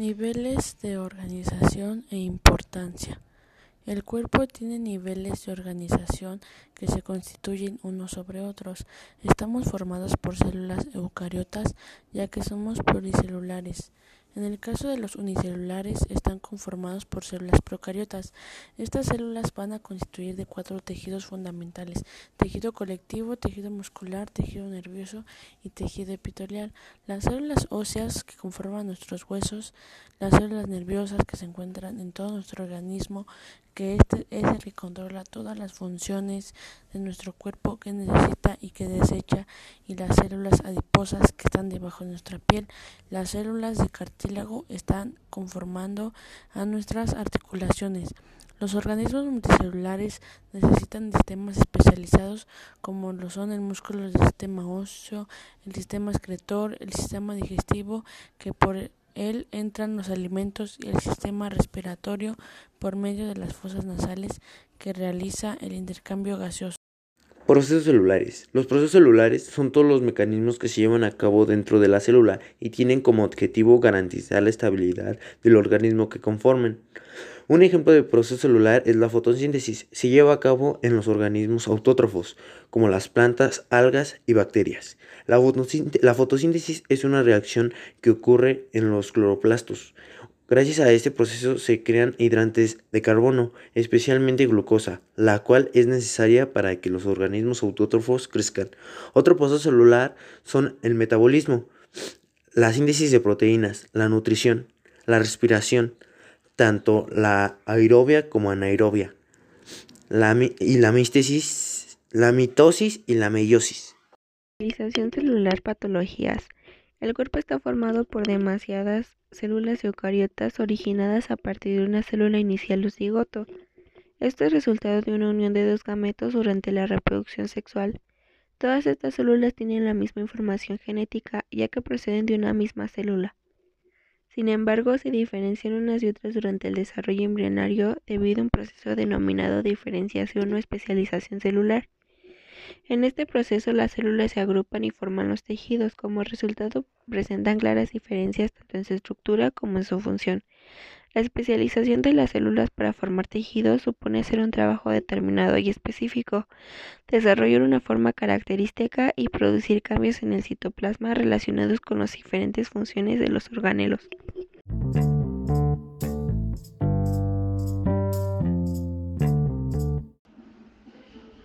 Niveles de organización e importancia. El cuerpo tiene niveles de organización que se constituyen unos sobre otros. Estamos formados por células eucariotas ya que somos pluricelulares. En el caso de los unicelulares, están conformados por células procariotas. Estas células van a constituir de cuatro tejidos fundamentales: tejido colectivo, tejido muscular, tejido nervioso y tejido epitelial. Las células óseas que conforman nuestros huesos, las células nerviosas que se encuentran en todo nuestro organismo, que este es el que controla todas las funciones de nuestro cuerpo que necesita y que desecha, y las células adiposas que están debajo de nuestra piel. Las células de cartílago están conformando a nuestras articulaciones. Los organismos multicelulares necesitan sistemas especializados como lo son el músculo del sistema óseo, el sistema excretor, el sistema digestivo, que por él entran los alimentos y el sistema respiratorio por medio de las fosas nasales que realiza el intercambio gaseoso. Procesos celulares. Los procesos celulares son todos los mecanismos que se llevan a cabo dentro de la célula y tienen como objetivo garantizar la estabilidad del organismo que conformen. Un ejemplo de proceso celular es la fotosíntesis. Se lleva a cabo en los organismos autótrofos, como las plantas, algas y bacterias. La, fotosíntesis es una reacción que ocurre en los cloroplastos. Gracias a este proceso se crean hidrantes de carbono, especialmente glucosa, la cual es necesaria para que los organismos autótrofos crezcan. Otro proceso celular son el metabolismo, la síntesis de proteínas, la nutrición, la respiración, tanto la aerobia como anaerobia, la, y la místesis, la mitosis y la meiosis. Realización celular patologías. El cuerpo está formado por demasiadas células eucariotas originadas a partir de una célula inicial o cigoto. Esto es resultado de una unión de dos gametos durante la reproducción sexual. Todas estas células tienen la misma información genética ya que proceden de una misma célula. Sin embargo, se diferencian unas y otras durante el desarrollo embrionario debido a un proceso denominado diferenciación o especialización celular. En este proceso las células se agrupan y forman los tejidos. Como resultado presentan claras diferencias tanto en su estructura como en su función. La especialización de las células para formar tejidos supone hacer un trabajo determinado y específico, desarrollar una forma característica y producir cambios en el citoplasma relacionados con las diferentes funciones de los organelos.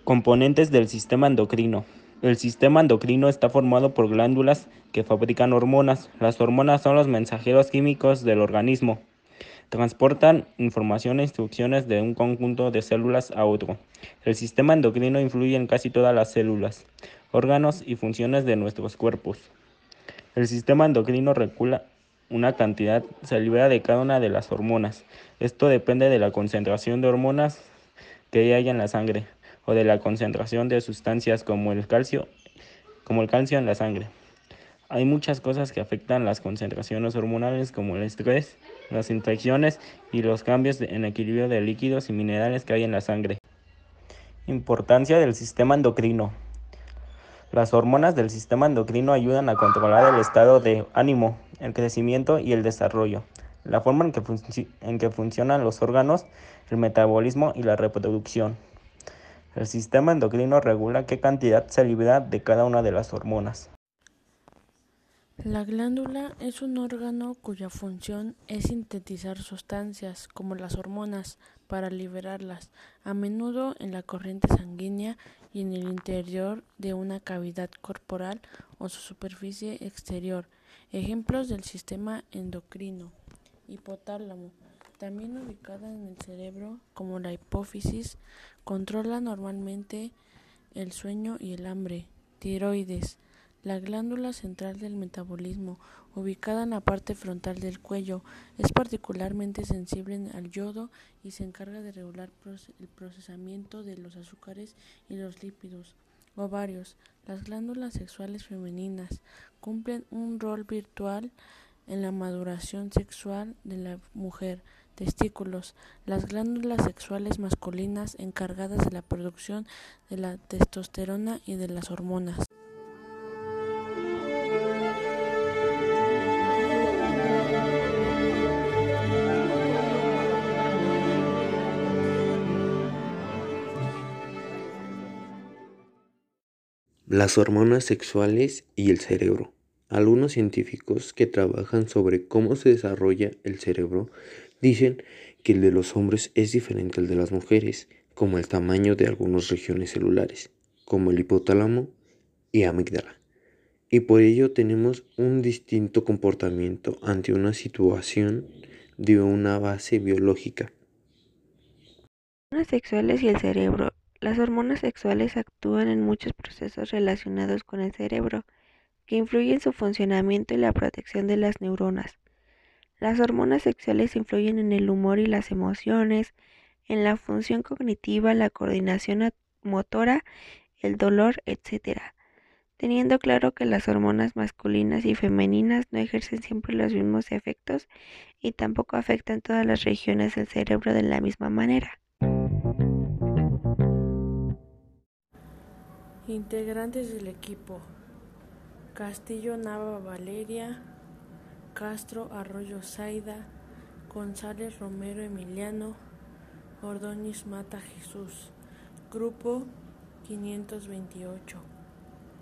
Componentes del sistema endocrino. El sistema endocrino está formado por glándulas que fabrican hormonas. Las hormonas son los mensajeros químicos del organismo. Transportan información e instrucciones de un conjunto de células a otro. El sistema endocrino influye en casi todas las células, órganos y funciones de nuestros cuerpos. El sistema endocrino regula una cantidad se libera de cada una de las hormonas. Esto depende de la concentración de hormonas que haya en la sangre o de la concentración de sustancias como el calcio, como el calcio en la sangre. Hay muchas cosas que afectan las concentraciones hormonales como el estrés, las infecciones y los cambios en equilibrio de líquidos y minerales que hay en la sangre. Importancia del sistema endocrino. Las hormonas del sistema endocrino ayudan a controlar el estado de ánimo, el crecimiento y el desarrollo, la forma en que, en que funcionan los órganos, el metabolismo y la reproducción. El sistema endocrino regula qué cantidad se libera de cada una de las hormonas. La glándula es un órgano cuya función es sintetizar sustancias, como las hormonas, para liberarlas, a menudo en la corriente sanguínea y en el interior de una cavidad corporal o su superficie exterior. Ejemplos del sistema endocrino. Hipotálamo, también ubicada en el cerebro como la hipófisis, controla normalmente el sueño y el hambre. Tiroides, la glándula central del metabolismo, ubicada en la parte frontal del cuello, es particularmente sensible al yodo y se encarga de regular el procesamiento de los azúcares y los lípidos. Ovarios. Las glándulas sexuales femeninas cumplen un rol virtual en la maduración sexual de la mujer testículos, las glándulas sexuales masculinas encargadas de la producción de la testosterona y de las hormonas. Las hormonas sexuales y el cerebro. Algunos científicos que trabajan sobre cómo se desarrolla el cerebro dicen que el de los hombres es diferente al de las mujeres, como el tamaño de algunas regiones celulares, como el hipotálamo y amígdala. Y por ello tenemos un distinto comportamiento ante una situación de una base biológica. Hormonas sexuales y el cerebro. Las hormonas sexuales actúan en muchos procesos relacionados con el cerebro, que influyen en su funcionamiento y la protección de las neuronas. Las hormonas sexuales influyen en el humor y las emociones, en la función cognitiva, la coordinación motora, el dolor, etc. Teniendo claro que las hormonas masculinas y femeninas no ejercen siempre los mismos efectos y tampoco afectan todas las regiones del cerebro de la misma manera. Integrantes del equipo. Castillo Nava Valeria, Castro Arroyo Zaida, González Romero Emiliano, Ordóñez Mata Jesús. Grupo 528.